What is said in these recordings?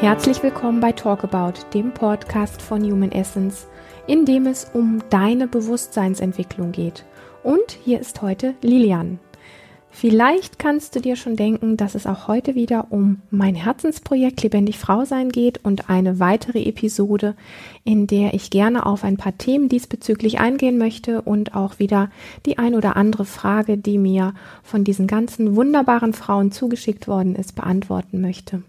Herzlich willkommen bei Talkabout, dem Podcast von Human Essence, in dem es um deine Bewusstseinsentwicklung geht. Und hier ist heute Lilian. Vielleicht kannst du dir schon denken, dass es auch heute wieder um mein Herzensprojekt Lebendig Frau sein geht und eine weitere Episode, in der ich gerne auf ein paar Themen diesbezüglich eingehen möchte und auch wieder die ein oder andere Frage, die mir von diesen ganzen wunderbaren Frauen zugeschickt worden ist, beantworten möchte.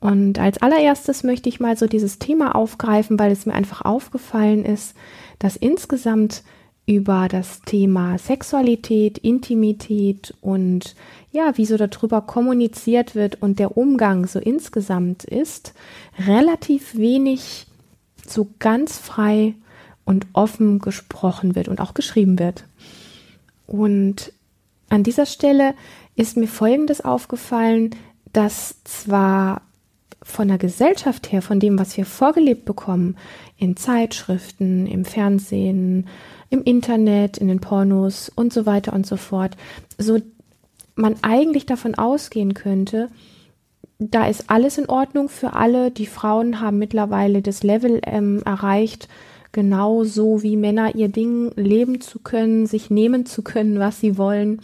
Und als allererstes möchte ich mal so dieses Thema aufgreifen, weil es mir einfach aufgefallen ist, dass insgesamt über das Thema Sexualität, Intimität und ja, wie so darüber kommuniziert wird und der Umgang so insgesamt ist, relativ wenig so ganz frei und offen gesprochen wird und auch geschrieben wird. Und an dieser Stelle ist mir Folgendes aufgefallen, dass zwar von der Gesellschaft her, von dem, was wir vorgelebt bekommen, in Zeitschriften, im Fernsehen, im Internet, in den Pornos und so weiter und so fort, so man eigentlich davon ausgehen könnte, da ist alles in Ordnung für alle. Die Frauen haben mittlerweile das Level ähm, erreicht, genauso wie Männer ihr Ding leben zu können, sich nehmen zu können, was sie wollen.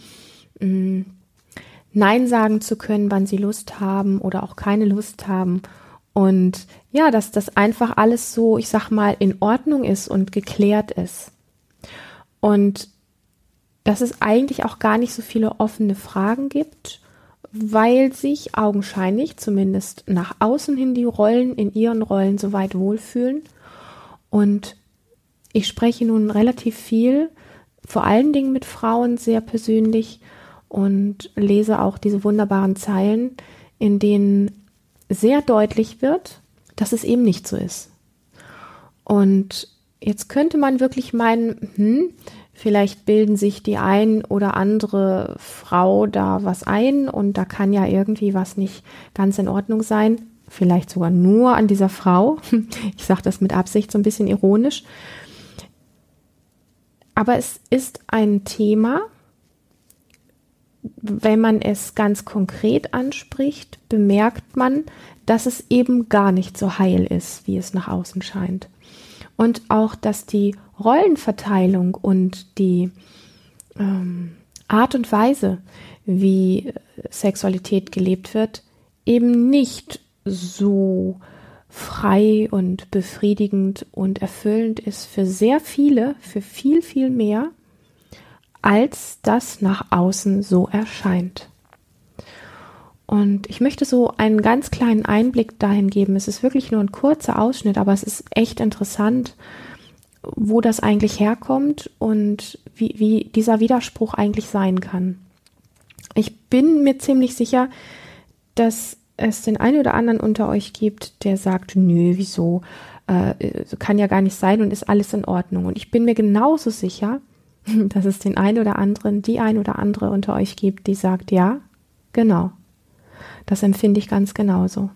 Mm Nein sagen zu können, wann sie Lust haben oder auch keine Lust haben. Und ja, dass das einfach alles so, ich sag mal, in Ordnung ist und geklärt ist. Und dass es eigentlich auch gar nicht so viele offene Fragen gibt, weil sich augenscheinlich, zumindest nach außen hin, die Rollen in ihren Rollen soweit wohlfühlen. Und ich spreche nun relativ viel, vor allen Dingen mit Frauen sehr persönlich und lese auch diese wunderbaren Zeilen, in denen sehr deutlich wird, dass es eben nicht so ist. Und jetzt könnte man wirklich meinen, hm, vielleicht bilden sich die ein oder andere Frau da was ein und da kann ja irgendwie was nicht ganz in Ordnung sein. Vielleicht sogar nur an dieser Frau. Ich sage das mit Absicht so ein bisschen ironisch. Aber es ist ein Thema, wenn man es ganz konkret anspricht, bemerkt man, dass es eben gar nicht so heil ist, wie es nach außen scheint. Und auch, dass die Rollenverteilung und die ähm, Art und Weise, wie Sexualität gelebt wird, eben nicht so frei und befriedigend und erfüllend ist für sehr viele, für viel, viel mehr, als das nach außen so erscheint. Und ich möchte so einen ganz kleinen Einblick dahin geben. Es ist wirklich nur ein kurzer Ausschnitt, aber es ist echt interessant, wo das eigentlich herkommt und wie, wie dieser Widerspruch eigentlich sein kann. Ich bin mir ziemlich sicher, dass es den einen oder anderen unter euch gibt, der sagt, nö, wieso, äh, kann ja gar nicht sein und ist alles in Ordnung. Und ich bin mir genauso sicher, dass es den einen oder anderen, die ein oder andere unter euch gibt, die sagt, ja, genau. Das empfinde ich ganz genauso.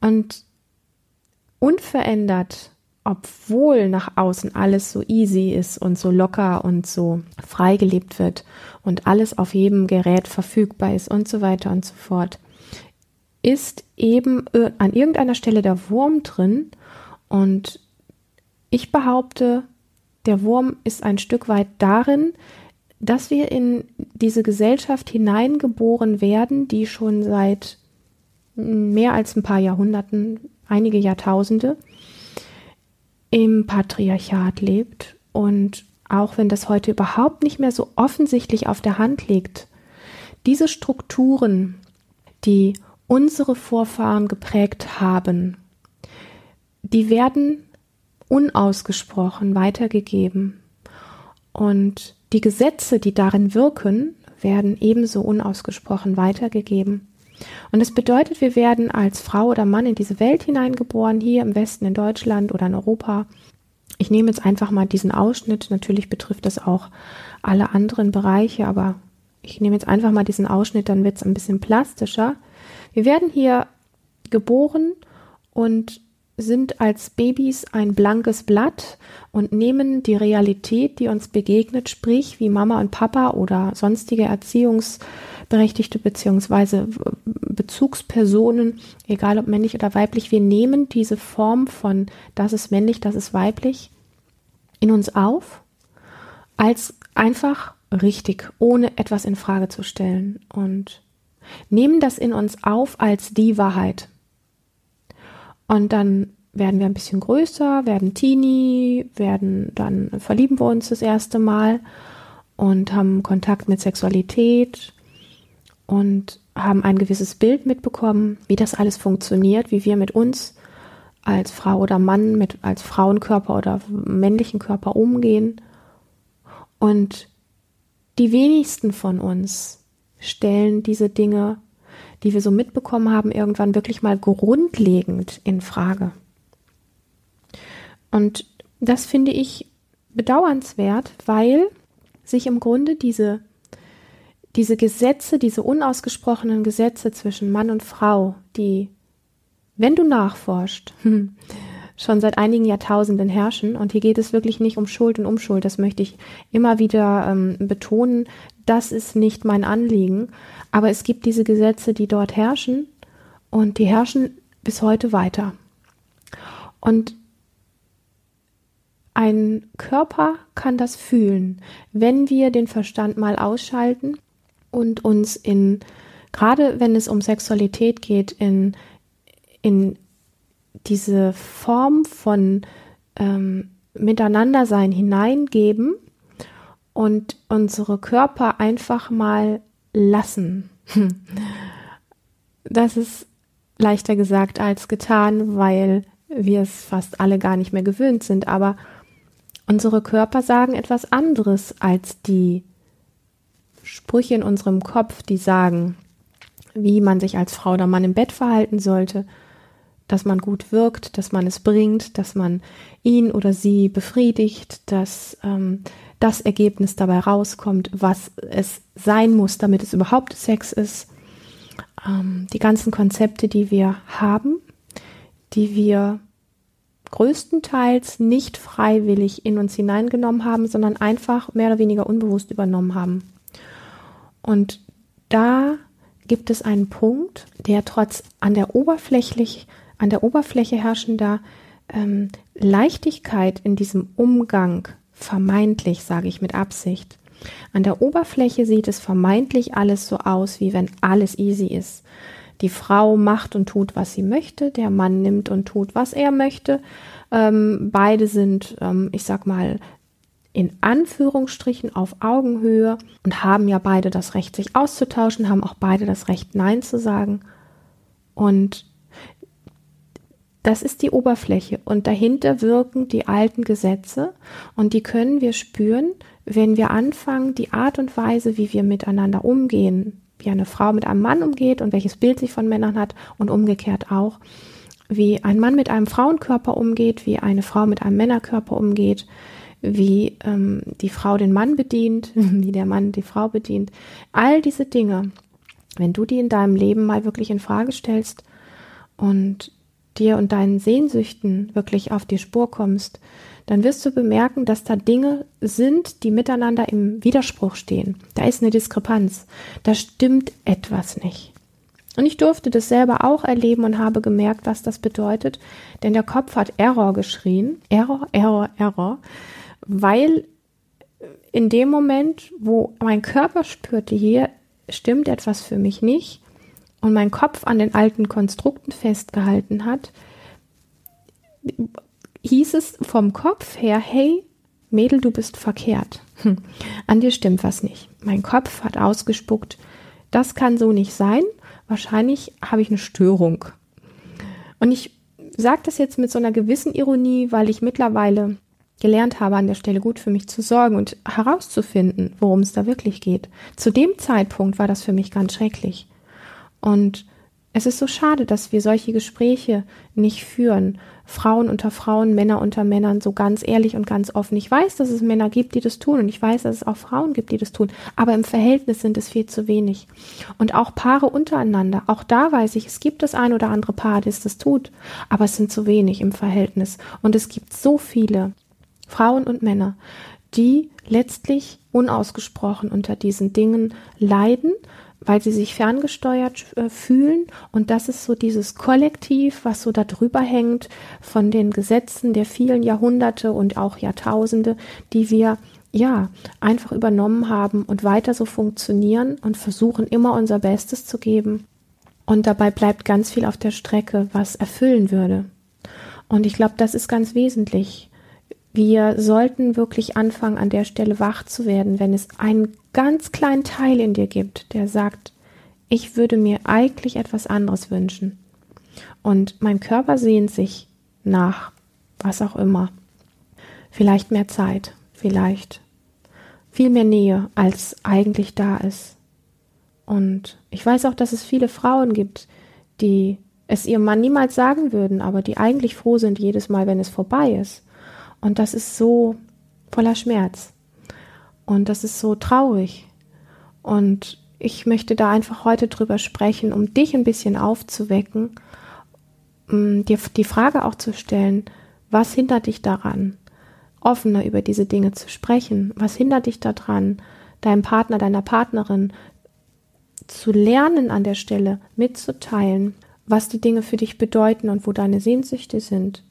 Und unverändert, obwohl nach außen alles so easy ist und so locker und so frei gelebt wird und alles auf jedem Gerät verfügbar ist und so weiter und so fort, ist eben an irgendeiner Stelle der Wurm drin und ich behaupte, der Wurm ist ein Stück weit darin, dass wir in diese Gesellschaft hineingeboren werden, die schon seit mehr als ein paar Jahrhunderten, einige Jahrtausende im Patriarchat lebt. Und auch wenn das heute überhaupt nicht mehr so offensichtlich auf der Hand liegt, diese Strukturen, die unsere Vorfahren geprägt haben, die werden unausgesprochen weitergegeben. Und die Gesetze, die darin wirken, werden ebenso unausgesprochen weitergegeben. Und das bedeutet, wir werden als Frau oder Mann in diese Welt hineingeboren, hier im Westen, in Deutschland oder in Europa. Ich nehme jetzt einfach mal diesen Ausschnitt. Natürlich betrifft das auch alle anderen Bereiche, aber ich nehme jetzt einfach mal diesen Ausschnitt, dann wird es ein bisschen plastischer. Wir werden hier geboren und sind als Babys ein blankes Blatt und nehmen die Realität, die uns begegnet, sprich wie Mama und Papa oder sonstige Erziehungsberechtigte beziehungsweise Bezugspersonen, egal ob männlich oder weiblich, wir nehmen diese Form von das ist männlich, das ist weiblich in uns auf als einfach richtig, ohne etwas in Frage zu stellen und nehmen das in uns auf als die Wahrheit. Und dann werden wir ein bisschen größer, werden Teenie, werden dann verlieben wir uns das erste Mal und haben Kontakt mit Sexualität und haben ein gewisses Bild mitbekommen, wie das alles funktioniert, wie wir mit uns als Frau oder Mann, mit als Frauenkörper oder männlichen Körper umgehen. Und die wenigsten von uns stellen diese Dinge die wir so mitbekommen haben, irgendwann wirklich mal grundlegend in Frage. Und das finde ich bedauernswert, weil sich im Grunde diese, diese Gesetze, diese unausgesprochenen Gesetze zwischen Mann und Frau, die, wenn du nachforscht, schon seit einigen Jahrtausenden herrschen. Und hier geht es wirklich nicht um Schuld und Umschuld. Das möchte ich immer wieder ähm, betonen. Das ist nicht mein Anliegen. Aber es gibt diese Gesetze, die dort herrschen und die herrschen bis heute weiter. Und ein Körper kann das fühlen, wenn wir den Verstand mal ausschalten und uns in, gerade wenn es um Sexualität geht, in, in diese Form von ähm, Miteinandersein hineingeben und unsere Körper einfach mal lassen. Das ist leichter gesagt als getan, weil wir es fast alle gar nicht mehr gewöhnt sind. Aber unsere Körper sagen etwas anderes als die Sprüche in unserem Kopf, die sagen, wie man sich als Frau oder Mann im Bett verhalten sollte, dass man gut wirkt, dass man es bringt, dass man ihn oder sie befriedigt, dass ähm, das Ergebnis dabei rauskommt, was es sein muss, damit es überhaupt Sex ist. Ähm, die ganzen Konzepte, die wir haben, die wir größtenteils nicht freiwillig in uns hineingenommen haben, sondern einfach mehr oder weniger unbewusst übernommen haben. Und da gibt es einen Punkt, der trotz an der oberflächlich, an der Oberfläche herrschender ähm, Leichtigkeit in diesem Umgang vermeintlich, sage ich mit Absicht. An der Oberfläche sieht es vermeintlich alles so aus, wie wenn alles easy ist. Die Frau macht und tut, was sie möchte, der Mann nimmt und tut, was er möchte. Ähm, beide sind, ähm, ich sag mal, in Anführungsstrichen auf Augenhöhe und haben ja beide das Recht, sich auszutauschen, haben auch beide das Recht, Nein zu sagen. Und das ist die Oberfläche und dahinter wirken die alten Gesetze und die können wir spüren, wenn wir anfangen, die Art und Weise, wie wir miteinander umgehen, wie eine Frau mit einem Mann umgeht und welches Bild sie von Männern hat und umgekehrt auch, wie ein Mann mit einem Frauenkörper umgeht, wie eine Frau mit einem Männerkörper umgeht, wie ähm, die Frau den Mann bedient, wie der Mann die Frau bedient. All diese Dinge, wenn du die in deinem Leben mal wirklich in Frage stellst und dir und deinen Sehnsüchten wirklich auf die Spur kommst, dann wirst du bemerken, dass da Dinge sind, die miteinander im Widerspruch stehen. Da ist eine Diskrepanz. Da stimmt etwas nicht. Und ich durfte das selber auch erleben und habe gemerkt, was das bedeutet, denn der Kopf hat Error geschrien. Error, Error, Error. Weil in dem Moment, wo mein Körper spürte, hier stimmt etwas für mich nicht, und mein Kopf an den alten Konstrukten festgehalten hat, hieß es vom Kopf her, hey, Mädel, du bist verkehrt. Hm, an dir stimmt was nicht. Mein Kopf hat ausgespuckt, das kann so nicht sein. Wahrscheinlich habe ich eine Störung. Und ich sage das jetzt mit so einer gewissen Ironie, weil ich mittlerweile gelernt habe, an der Stelle gut für mich zu sorgen und herauszufinden, worum es da wirklich geht. Zu dem Zeitpunkt war das für mich ganz schrecklich. Und Es ist so schade, dass wir solche Gespräche nicht führen. Frauen unter Frauen, Männer unter Männern, so ganz ehrlich und ganz offen. Ich weiß, dass es Männer gibt, die das tun und ich weiß, dass es auch Frauen gibt, die das tun, aber im Verhältnis sind es viel zu wenig. Und auch Paare untereinander, auch da weiß ich, es gibt das ein oder andere Paar, das das tut, aber es sind zu wenig im Verhältnis. Und es gibt so viele Frauen und Männer, die letztlich unausgesprochen unter diesen Dingen leiden weil sie sich ferngesteuert äh, fühlen. Und das ist so dieses Kollektiv, was so darüber hängt von den Gesetzen der vielen Jahrhunderte und auch Jahrtausende, die wir ja einfach übernommen haben und weiter so funktionieren und versuchen immer unser Bestes zu geben. Und dabei bleibt ganz viel auf der Strecke, was erfüllen würde. Und ich glaube, das ist ganz wesentlich. Wir sollten wirklich anfangen, an der Stelle wach zu werden, wenn es einen ganz kleinen Teil in dir gibt, der sagt, ich würde mir eigentlich etwas anderes wünschen. Und mein Körper sehnt sich nach was auch immer. Vielleicht mehr Zeit, vielleicht viel mehr Nähe, als eigentlich da ist. Und ich weiß auch, dass es viele Frauen gibt, die es ihrem Mann niemals sagen würden, aber die eigentlich froh sind jedes Mal, wenn es vorbei ist. Und das ist so voller Schmerz. Und das ist so traurig. Und ich möchte da einfach heute drüber sprechen, um dich ein bisschen aufzuwecken, dir die Frage auch zu stellen, was hindert dich daran, offener über diese Dinge zu sprechen? Was hindert dich daran, deinem Partner, deiner Partnerin zu lernen an der Stelle, mitzuteilen, was die Dinge für dich bedeuten und wo deine Sehnsüchte sind?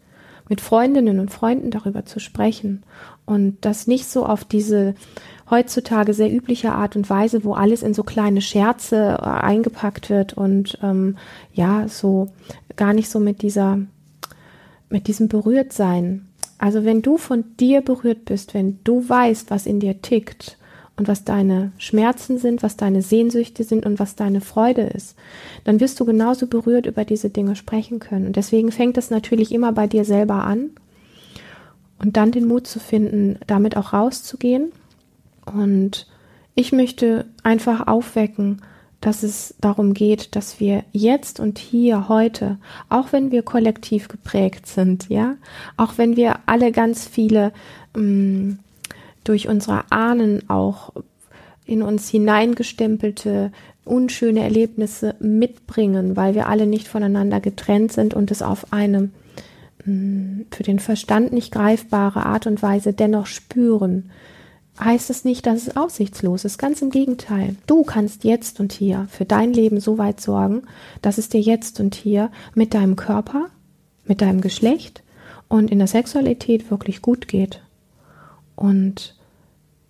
Mit Freundinnen und Freunden darüber zu sprechen und das nicht so auf diese heutzutage sehr übliche Art und Weise, wo alles in so kleine Scherze äh, eingepackt wird und ähm, ja, so gar nicht so mit dieser, mit diesem Berührtsein. Also wenn du von dir berührt bist, wenn du weißt, was in dir tickt und was deine Schmerzen sind, was deine Sehnsüchte sind und was deine Freude ist, dann wirst du genauso berührt über diese Dinge sprechen können. Und deswegen fängt es natürlich immer bei dir selber an und dann den Mut zu finden, damit auch rauszugehen. Und ich möchte einfach aufwecken, dass es darum geht, dass wir jetzt und hier heute, auch wenn wir kollektiv geprägt sind, ja, auch wenn wir alle ganz viele ähm, durch unsere Ahnen auch in uns hineingestempelte unschöne Erlebnisse mitbringen, weil wir alle nicht voneinander getrennt sind und es auf eine mm, für den Verstand nicht greifbare Art und Weise dennoch spüren, heißt es nicht, dass es aussichtslos ist. Ganz im Gegenteil. Du kannst jetzt und hier für dein Leben so weit sorgen, dass es dir jetzt und hier mit deinem Körper, mit deinem Geschlecht und in der Sexualität wirklich gut geht. Und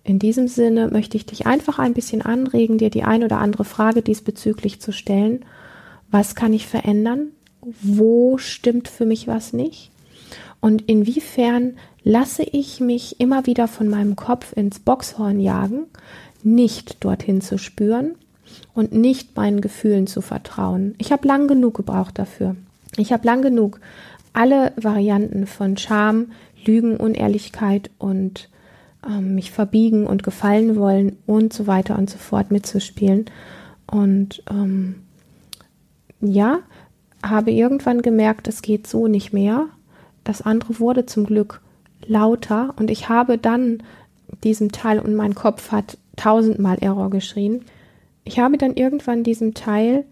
in diesem Sinne möchte ich dich einfach ein bisschen anregen, dir die ein oder andere Frage diesbezüglich zu stellen. Was kann ich verändern? Wo stimmt für mich was nicht? Und inwiefern lasse ich mich immer wieder von meinem Kopf ins Boxhorn jagen, nicht dorthin zu spüren und nicht meinen Gefühlen zu vertrauen? Ich habe lang genug gebraucht dafür. Ich habe lang genug alle Varianten von Scham, Lügen, Unehrlichkeit und ähm, mich verbiegen und gefallen wollen und so weiter und so fort mitzuspielen. Und ähm, ja, habe irgendwann gemerkt, es geht so nicht mehr. Das andere wurde zum Glück lauter und ich habe dann diesem Teil und mein Kopf hat tausendmal Error geschrien. Ich habe dann irgendwann diesem Teil,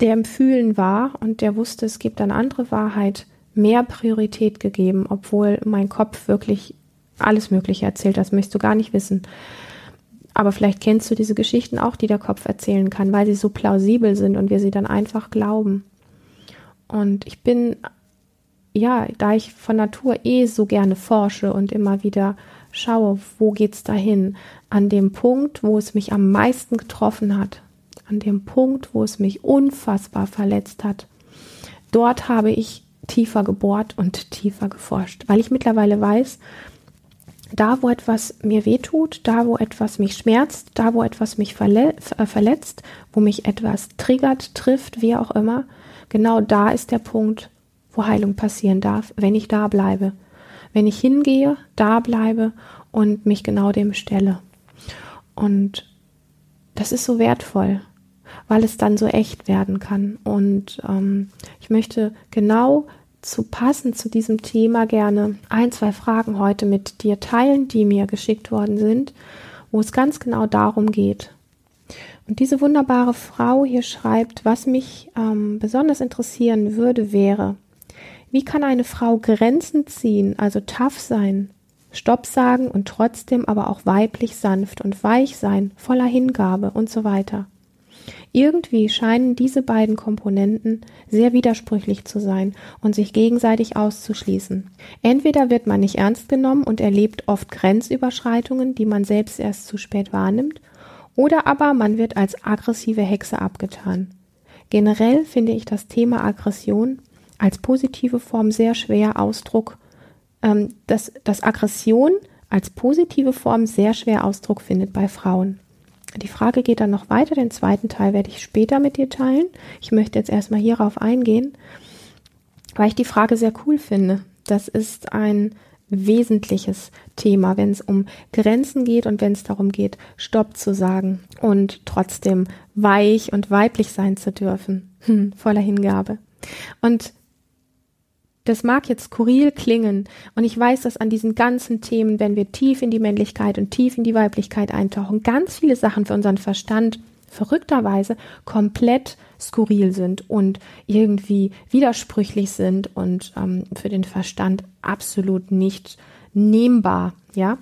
der im Fühlen war und der wusste, es gibt eine andere Wahrheit, mehr Priorität gegeben, obwohl mein Kopf wirklich alles Mögliche erzählt, das möchtest du gar nicht wissen. Aber vielleicht kennst du diese Geschichten auch, die der Kopf erzählen kann, weil sie so plausibel sind und wir sie dann einfach glauben. Und ich bin, ja, da ich von Natur eh so gerne forsche und immer wieder schaue, wo geht's dahin, an dem Punkt, wo es mich am meisten getroffen hat, an dem Punkt, wo es mich unfassbar verletzt hat. Dort habe ich tiefer gebohrt und tiefer geforscht, weil ich mittlerweile weiß, da, wo etwas mir wehtut, da, wo etwas mich schmerzt, da, wo etwas mich verle äh, verletzt, wo mich etwas triggert, trifft, wie auch immer, genau da ist der Punkt, wo Heilung passieren darf, wenn ich da bleibe. Wenn ich hingehe, da bleibe und mich genau dem stelle. Und das ist so wertvoll. weil es dann so echt werden kann. Und ähm, ich möchte genau zu passen zu diesem Thema gerne ein, zwei Fragen heute mit dir teilen, die mir geschickt worden sind, wo es ganz genau darum geht. Und diese wunderbare Frau hier schreibt, was mich ähm, besonders interessieren würde, wäre, wie kann eine Frau Grenzen ziehen, also tough sein, Stopp sagen und trotzdem aber auch weiblich sanft und weich sein, voller Hingabe und so weiter. Irgendwie scheinen diese beiden Komponenten sehr widersprüchlich zu sein und sich gegenseitig auszuschließen. Entweder wird man nicht ernst genommen und erlebt oft Grenzüberschreitungen, die man selbst erst zu spät wahrnimmt, oder aber man wird als aggressive Hexe abgetan. Generell finde ich das Thema Aggression als positive Form sehr schwer Ausdruck, ähm, dass, dass Aggression als positive Form sehr schwer Ausdruck findet bei Frauen. Die Frage geht dann noch weiter. Den zweiten Teil werde ich später mit dir teilen. Ich möchte jetzt erstmal hierauf eingehen, weil ich die Frage sehr cool finde. Das ist ein wesentliches Thema, wenn es um Grenzen geht und wenn es darum geht, Stopp zu sagen und trotzdem weich und weiblich sein zu dürfen, hm, voller Hingabe. Und das mag jetzt skurril klingen und ich weiß, dass an diesen ganzen Themen, wenn wir tief in die Männlichkeit und tief in die Weiblichkeit eintauchen, ganz viele Sachen für unseren Verstand verrückterweise komplett skurril sind und irgendwie widersprüchlich sind und ähm, für den Verstand absolut nicht nehmbar, ja.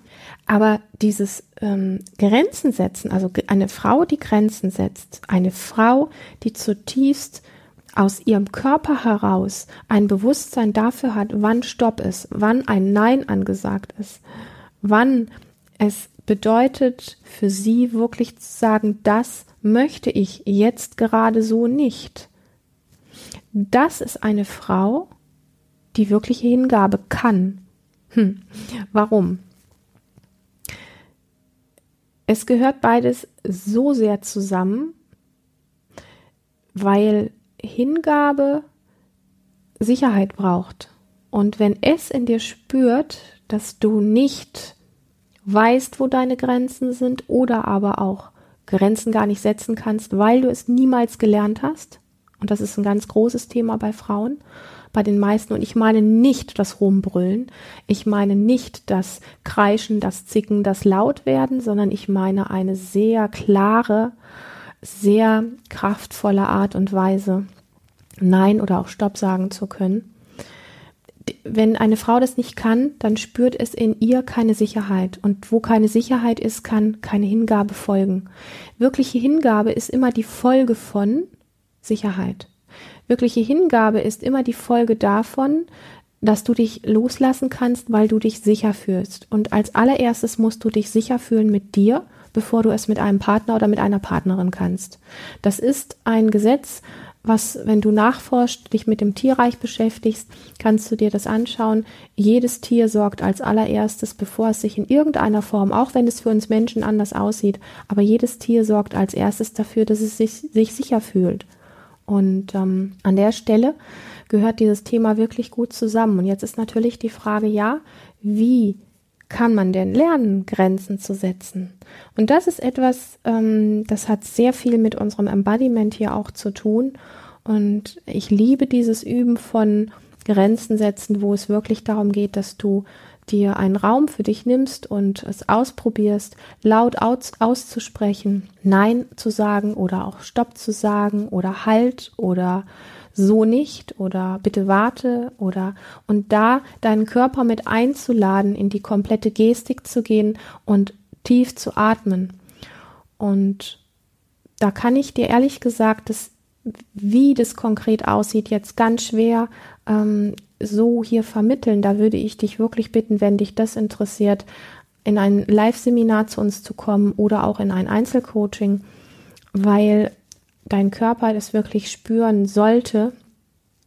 Aber dieses ähm, Grenzen setzen, also eine Frau, die Grenzen setzt, eine Frau, die zutiefst aus ihrem Körper heraus ein Bewusstsein dafür hat, wann Stopp ist, wann ein Nein angesagt ist, wann es bedeutet für sie wirklich zu sagen, das möchte ich jetzt gerade so nicht. Das ist eine Frau, die wirkliche Hingabe kann. Hm. Warum? Es gehört beides so sehr zusammen, weil Hingabe Sicherheit braucht. Und wenn es in dir spürt, dass du nicht weißt, wo deine Grenzen sind oder aber auch Grenzen gar nicht setzen kannst, weil du es niemals gelernt hast, und das ist ein ganz großes Thema bei Frauen, bei den meisten, und ich meine nicht das Rumbrüllen, ich meine nicht das Kreischen, das Zicken, das Lautwerden, sondern ich meine eine sehr klare, sehr kraftvolle Art und Weise, Nein oder auch Stopp sagen zu können. Wenn eine Frau das nicht kann, dann spürt es in ihr keine Sicherheit. Und wo keine Sicherheit ist, kann keine Hingabe folgen. Wirkliche Hingabe ist immer die Folge von Sicherheit. Wirkliche Hingabe ist immer die Folge davon, dass du dich loslassen kannst, weil du dich sicher fühlst. Und als allererstes musst du dich sicher fühlen mit dir bevor du es mit einem Partner oder mit einer Partnerin kannst. Das ist ein Gesetz, was, wenn du nachforscht, dich mit dem Tierreich beschäftigst, kannst du dir das anschauen. Jedes Tier sorgt als allererstes, bevor es sich in irgendeiner Form, auch wenn es für uns Menschen anders aussieht, aber jedes Tier sorgt als erstes dafür, dass es sich, sich sicher fühlt. Und ähm, an der Stelle gehört dieses Thema wirklich gut zusammen. Und jetzt ist natürlich die Frage, ja, wie kann man denn lernen, Grenzen zu setzen? Und das ist etwas, ähm, das hat sehr viel mit unserem Embodiment hier auch zu tun. Und ich liebe dieses Üben von Grenzen setzen, wo es wirklich darum geht, dass du dir einen Raum für dich nimmst und es ausprobierst, laut aus, auszusprechen, Nein zu sagen oder auch Stopp zu sagen oder Halt oder so nicht oder bitte warte oder und da deinen Körper mit einzuladen, in die komplette Gestik zu gehen und tief zu atmen. Und da kann ich dir ehrlich gesagt, das, wie das konkret aussieht, jetzt ganz schwer ähm, so hier vermitteln. Da würde ich dich wirklich bitten, wenn dich das interessiert, in ein Live-Seminar zu uns zu kommen oder auch in ein Einzelcoaching, weil dein Körper das wirklich spüren sollte,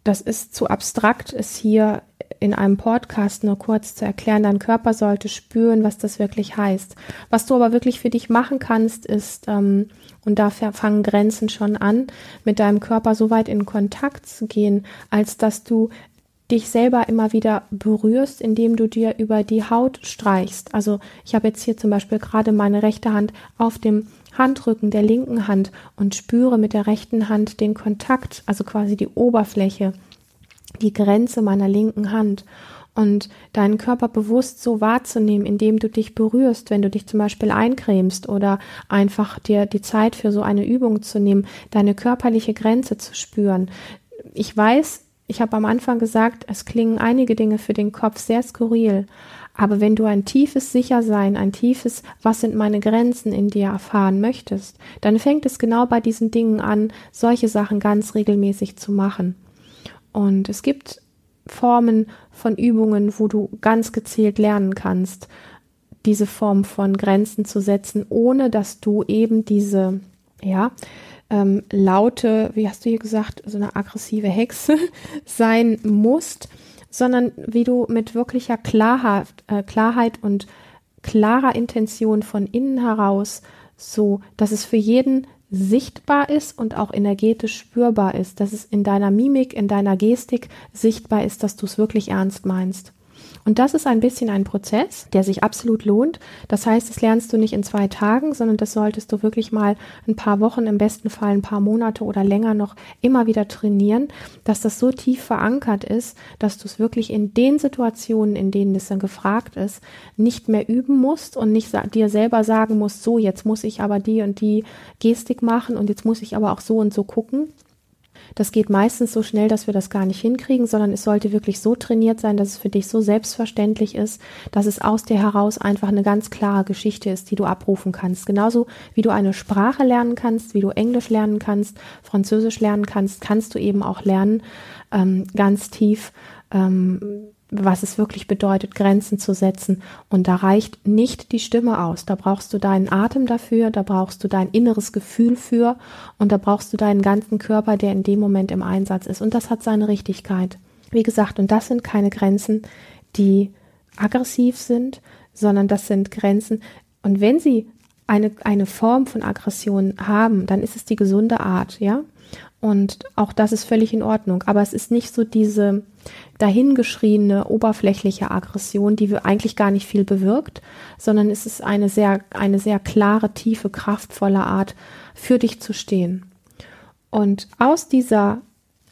das ist zu abstrakt, es hier in einem Podcast nur kurz zu erklären. Dein Körper sollte spüren, was das wirklich heißt. Was du aber wirklich für dich machen kannst, ist, ähm, und da fangen Grenzen schon an, mit deinem Körper so weit in Kontakt zu gehen, als dass du dich selber immer wieder berührst, indem du dir über die Haut streichst. Also ich habe jetzt hier zum Beispiel gerade meine rechte Hand auf dem Handrücken der linken Hand und spüre mit der rechten Hand den Kontakt, also quasi die Oberfläche, die Grenze meiner linken Hand und deinen Körper bewusst so wahrzunehmen, indem du dich berührst, wenn du dich zum Beispiel eincremst oder einfach dir die Zeit für so eine Übung zu nehmen, deine körperliche Grenze zu spüren. Ich weiß, ich habe am Anfang gesagt, es klingen einige Dinge für den Kopf sehr skurril, aber wenn du ein tiefes Sichersein, ein tiefes, was sind meine Grenzen in dir erfahren möchtest, dann fängt es genau bei diesen Dingen an, solche Sachen ganz regelmäßig zu machen. Und es gibt Formen von Übungen, wo du ganz gezielt lernen kannst, diese Form von Grenzen zu setzen, ohne dass du eben diese, ja, ähm, laute, wie hast du hier gesagt, so eine aggressive Hexe sein musst, sondern wie du mit wirklicher Klarheit, äh, Klarheit und klarer Intention von innen heraus, so dass es für jeden sichtbar ist und auch energetisch spürbar ist, dass es in deiner Mimik, in deiner Gestik sichtbar ist, dass du es wirklich ernst meinst. Und das ist ein bisschen ein Prozess, der sich absolut lohnt. Das heißt, das lernst du nicht in zwei Tagen, sondern das solltest du wirklich mal ein paar Wochen, im besten Fall ein paar Monate oder länger noch immer wieder trainieren, dass das so tief verankert ist, dass du es wirklich in den Situationen, in denen es dann gefragt ist, nicht mehr üben musst und nicht dir selber sagen musst, so, jetzt muss ich aber die und die Gestik machen und jetzt muss ich aber auch so und so gucken, das geht meistens so schnell, dass wir das gar nicht hinkriegen, sondern es sollte wirklich so trainiert sein, dass es für dich so selbstverständlich ist, dass es aus dir heraus einfach eine ganz klare Geschichte ist, die du abrufen kannst. Genauso wie du eine Sprache lernen kannst, wie du Englisch lernen kannst, Französisch lernen kannst, kannst du eben auch lernen, ähm, ganz tief ähm, was es wirklich bedeutet, Grenzen zu setzen. Und da reicht nicht die Stimme aus. Da brauchst du deinen Atem dafür, da brauchst du dein inneres Gefühl für und da brauchst du deinen ganzen Körper, der in dem Moment im Einsatz ist. Und das hat seine Richtigkeit. Wie gesagt, und das sind keine Grenzen, die aggressiv sind, sondern das sind Grenzen. Und wenn sie eine, eine Form von Aggression haben, dann ist es die gesunde Art, ja. Und auch das ist völlig in Ordnung. Aber es ist nicht so diese dahingeschriene, oberflächliche Aggression, die eigentlich gar nicht viel bewirkt, sondern es ist eine sehr, eine sehr klare, tiefe, kraftvolle Art, für dich zu stehen. Und aus dieser,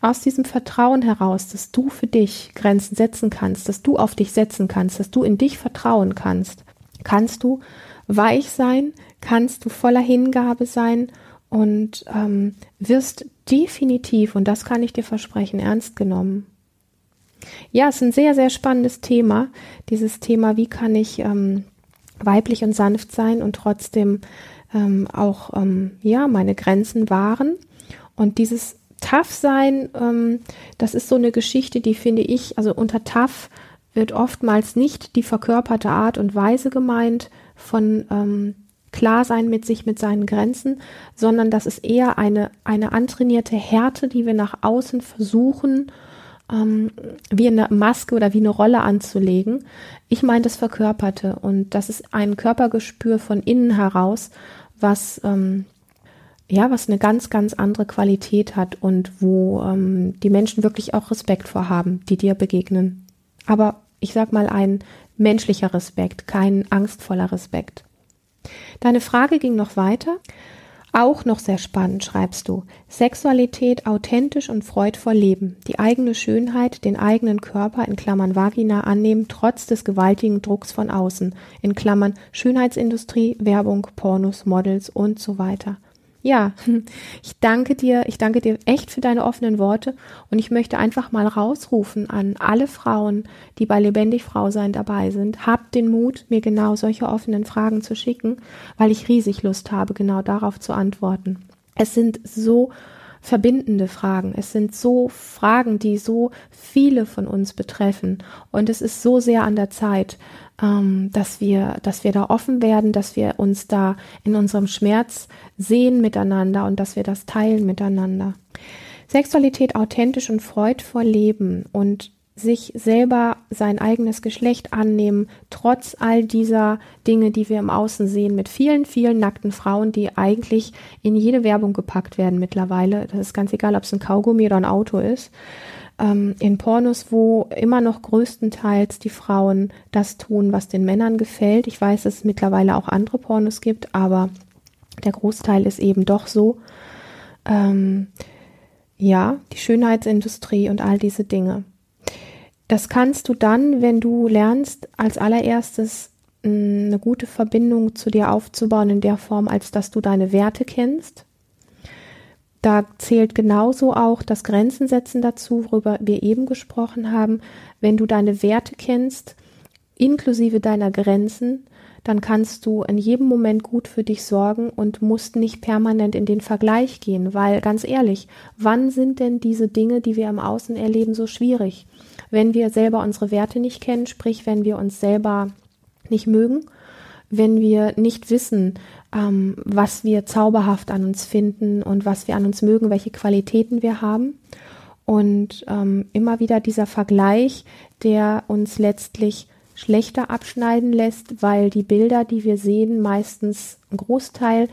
aus diesem Vertrauen heraus, dass du für dich Grenzen setzen kannst, dass du auf dich setzen kannst, dass du in dich vertrauen kannst, kannst du weich sein, kannst du voller Hingabe sein und ähm, wirst definitiv, und das kann ich dir versprechen, ernst genommen. Ja, es ist ein sehr, sehr spannendes Thema. Dieses Thema, wie kann ich ähm, weiblich und sanft sein und trotzdem ähm, auch ähm, ja meine Grenzen wahren. Und dieses Tough sein, ähm, das ist so eine Geschichte, die finde ich, also unter Tough wird oftmals nicht die verkörperte Art und Weise gemeint von ähm, klar sein mit sich, mit seinen Grenzen, sondern das ist eher eine, eine antrainierte Härte, die wir nach außen versuchen, ähm, wie eine Maske oder wie eine Rolle anzulegen. Ich meine das Verkörperte und das ist ein Körpergespür von innen heraus, was ähm, ja, was eine ganz, ganz andere Qualität hat und wo ähm, die Menschen wirklich auch Respekt vorhaben, die dir begegnen. Aber ich sag mal ein menschlicher Respekt, kein angstvoller Respekt. Deine Frage ging noch weiter. Auch noch sehr spannend schreibst du. Sexualität authentisch und freudvoll leben. Die eigene Schönheit, den eigenen Körper in Klammern Vagina annehmen, trotz des gewaltigen Drucks von außen. In Klammern Schönheitsindustrie, Werbung, Pornos, Models und so weiter. Ja, ich danke dir, ich danke dir echt für deine offenen Worte und ich möchte einfach mal rausrufen an alle Frauen, die bei Lebendig Frau sein dabei sind. Habt den Mut, mir genau solche offenen Fragen zu schicken, weil ich riesig Lust habe, genau darauf zu antworten. Es sind so verbindende Fragen. Es sind so Fragen, die so viele von uns betreffen. Und es ist so sehr an der Zeit, ähm, dass wir, dass wir da offen werden, dass wir uns da in unserem Schmerz sehen miteinander und dass wir das teilen miteinander. Sexualität authentisch und freudvoll leben und sich selber sein eigenes Geschlecht annehmen, trotz all dieser Dinge, die wir im Außen sehen, mit vielen, vielen nackten Frauen, die eigentlich in jede Werbung gepackt werden mittlerweile. Das ist ganz egal, ob es ein Kaugummi oder ein Auto ist. Ähm, in Pornos, wo immer noch größtenteils die Frauen das tun, was den Männern gefällt. Ich weiß, dass es mittlerweile auch andere Pornos gibt, aber der Großteil ist eben doch so. Ähm, ja, die Schönheitsindustrie und all diese Dinge. Das kannst du dann, wenn du lernst, als allererstes eine gute Verbindung zu dir aufzubauen in der Form, als dass du deine Werte kennst. Da zählt genauso auch das Grenzen setzen dazu, worüber wir eben gesprochen haben. Wenn du deine Werte kennst, inklusive deiner Grenzen, dann kannst du in jedem Moment gut für dich sorgen und musst nicht permanent in den Vergleich gehen, weil ganz ehrlich, wann sind denn diese Dinge, die wir im Außen erleben, so schwierig? Wenn wir selber unsere Werte nicht kennen, sprich, wenn wir uns selber nicht mögen, wenn wir nicht wissen, ähm, was wir zauberhaft an uns finden und was wir an uns mögen, welche Qualitäten wir haben. Und ähm, immer wieder dieser Vergleich, der uns letztlich schlechter abschneiden lässt, weil die Bilder, die wir sehen, meistens ein Großteil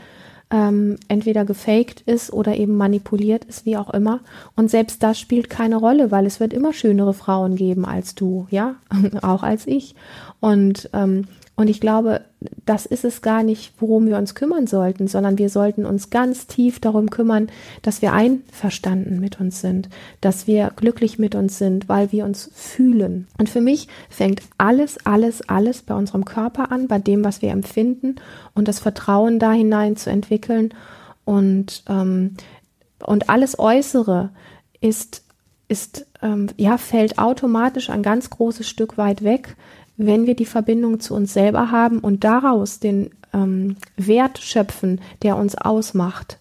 ähm, entweder gefaked ist oder eben manipuliert ist, wie auch immer. Und selbst das spielt keine Rolle, weil es wird immer schönere Frauen geben als du, ja, auch als ich. Und ähm, und ich glaube, das ist es gar nicht, worum wir uns kümmern sollten, sondern wir sollten uns ganz tief darum kümmern, dass wir einverstanden mit uns sind, dass wir glücklich mit uns sind, weil wir uns fühlen. Und für mich fängt alles, alles, alles bei unserem Körper an, bei dem, was wir empfinden und das Vertrauen da hinein zu entwickeln. Und, ähm, und alles Äußere ist, ist ähm, ja, fällt automatisch ein ganz großes Stück weit weg, wenn wir die Verbindung zu uns selber haben und daraus den ähm, Wert schöpfen, der uns ausmacht.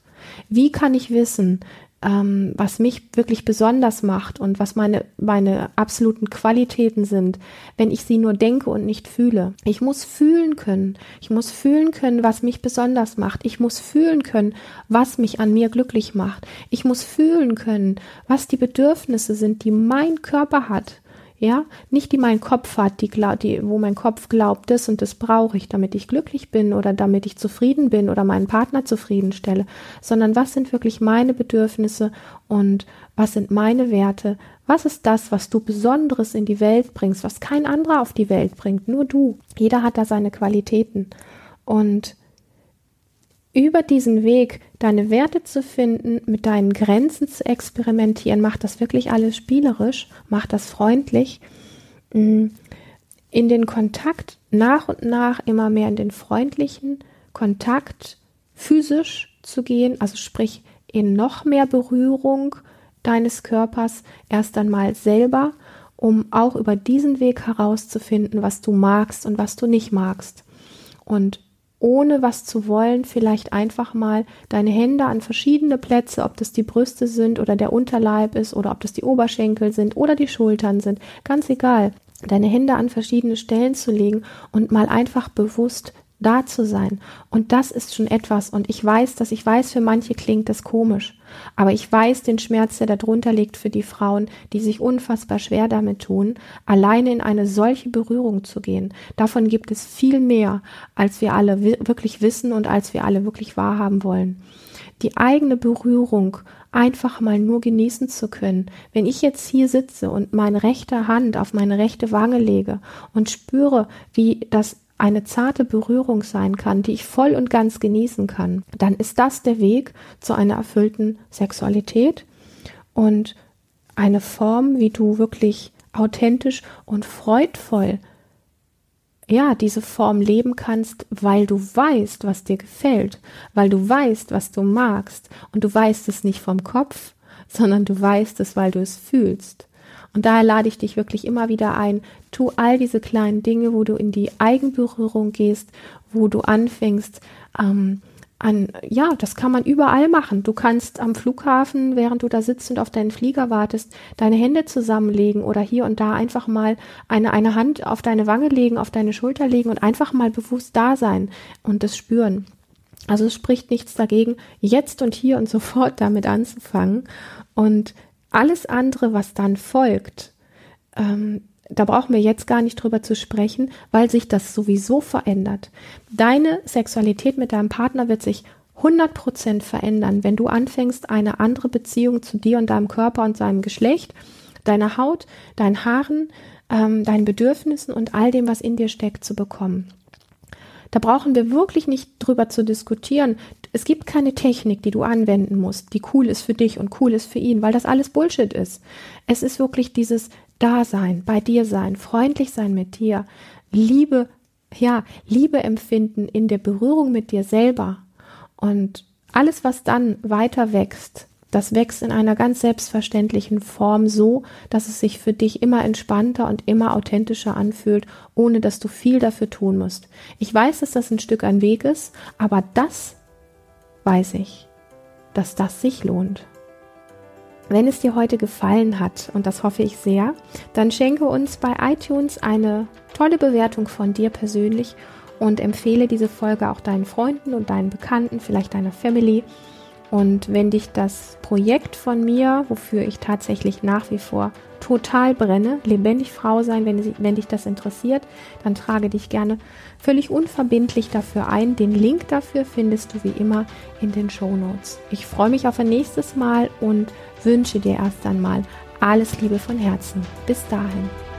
Wie kann ich wissen, ähm, was mich wirklich besonders macht und was meine, meine absoluten Qualitäten sind, wenn ich sie nur denke und nicht fühle. Ich muss fühlen können. Ich muss fühlen können, was mich besonders macht. Ich muss fühlen können, was mich an mir glücklich macht. Ich muss fühlen können, was die Bedürfnisse sind, die mein Körper hat ja, nicht die mein Kopf hat, die, die, wo mein Kopf glaubt, das und das brauche ich, damit ich glücklich bin oder damit ich zufrieden bin oder meinen Partner zufriedenstelle, sondern was sind wirklich meine Bedürfnisse und was sind meine Werte, was ist das, was du Besonderes in die Welt bringst, was kein anderer auf die Welt bringt, nur du. Jeder hat da seine Qualitäten. Und über diesen Weg deine Werte zu finden, mit deinen Grenzen zu experimentieren, macht das wirklich alles spielerisch, macht das freundlich, mm, in den Kontakt nach und nach immer mehr in den freundlichen Kontakt physisch zu gehen, also sprich in noch mehr Berührung deines Körpers erst einmal selber, um auch über diesen Weg herauszufinden, was du magst und was du nicht magst. Und ohne was zu wollen, vielleicht einfach mal deine Hände an verschiedene Plätze, ob das die Brüste sind oder der Unterleib ist oder ob das die Oberschenkel sind oder die Schultern sind, ganz egal, deine Hände an verschiedene Stellen zu legen und mal einfach bewusst da zu sein. Und das ist schon etwas. Und ich weiß, dass ich weiß, für manche klingt das komisch. Aber ich weiß den Schmerz, der darunter liegt für die Frauen, die sich unfassbar schwer damit tun, alleine in eine solche Berührung zu gehen. Davon gibt es viel mehr, als wir alle wirklich wissen und als wir alle wirklich wahrhaben wollen. Die eigene Berührung einfach mal nur genießen zu können. Wenn ich jetzt hier sitze und meine rechte Hand auf meine rechte Wange lege und spüre, wie das eine zarte Berührung sein kann, die ich voll und ganz genießen kann, dann ist das der Weg zu einer erfüllten Sexualität und eine Form, wie du wirklich authentisch und freudvoll ja, diese Form leben kannst, weil du weißt, was dir gefällt, weil du weißt, was du magst und du weißt es nicht vom Kopf, sondern du weißt es, weil du es fühlst. Und daher lade ich dich wirklich immer wieder ein, tu all diese kleinen Dinge, wo du in die Eigenberührung gehst, wo du anfängst, ähm, an, ja, das kann man überall machen. Du kannst am Flughafen, während du da sitzt und auf deinen Flieger wartest, deine Hände zusammenlegen oder hier und da einfach mal eine, eine Hand auf deine Wange legen, auf deine Schulter legen und einfach mal bewusst da sein und das spüren. Also es spricht nichts dagegen, jetzt und hier und sofort damit anzufangen. Und alles andere, was dann folgt, ähm, da brauchen wir jetzt gar nicht drüber zu sprechen, weil sich das sowieso verändert. Deine Sexualität mit deinem Partner wird sich 100% verändern, wenn du anfängst, eine andere Beziehung zu dir und deinem Körper und seinem Geschlecht deiner Haut, deinen Haaren, ähm, deinen Bedürfnissen und all dem, was in dir steckt, zu bekommen. Da brauchen wir wirklich nicht drüber zu diskutieren. Es gibt keine Technik, die du anwenden musst, die cool ist für dich und cool ist für ihn, weil das alles Bullshit ist. Es ist wirklich dieses Dasein, bei dir sein, freundlich sein mit dir, Liebe, ja, Liebe empfinden in der Berührung mit dir selber. Und alles, was dann weiter wächst, das wächst in einer ganz selbstverständlichen Form so, dass es sich für dich immer entspannter und immer authentischer anfühlt, ohne dass du viel dafür tun musst. Ich weiß, dass das ein Stück ein Weg ist, aber das weiß ich, dass das sich lohnt. Wenn es dir heute gefallen hat, und das hoffe ich sehr, dann schenke uns bei iTunes eine tolle Bewertung von dir persönlich und empfehle diese Folge auch deinen Freunden und deinen Bekannten, vielleicht deiner Family. Und wenn dich das Projekt von mir, wofür ich tatsächlich nach wie vor total brenne, lebendig Frau sein, wenn, wenn dich das interessiert, dann trage dich gerne völlig unverbindlich dafür ein. Den Link dafür findest du wie immer in den Show Notes. Ich freue mich auf ein nächstes Mal und wünsche dir erst einmal alles Liebe von Herzen. Bis dahin.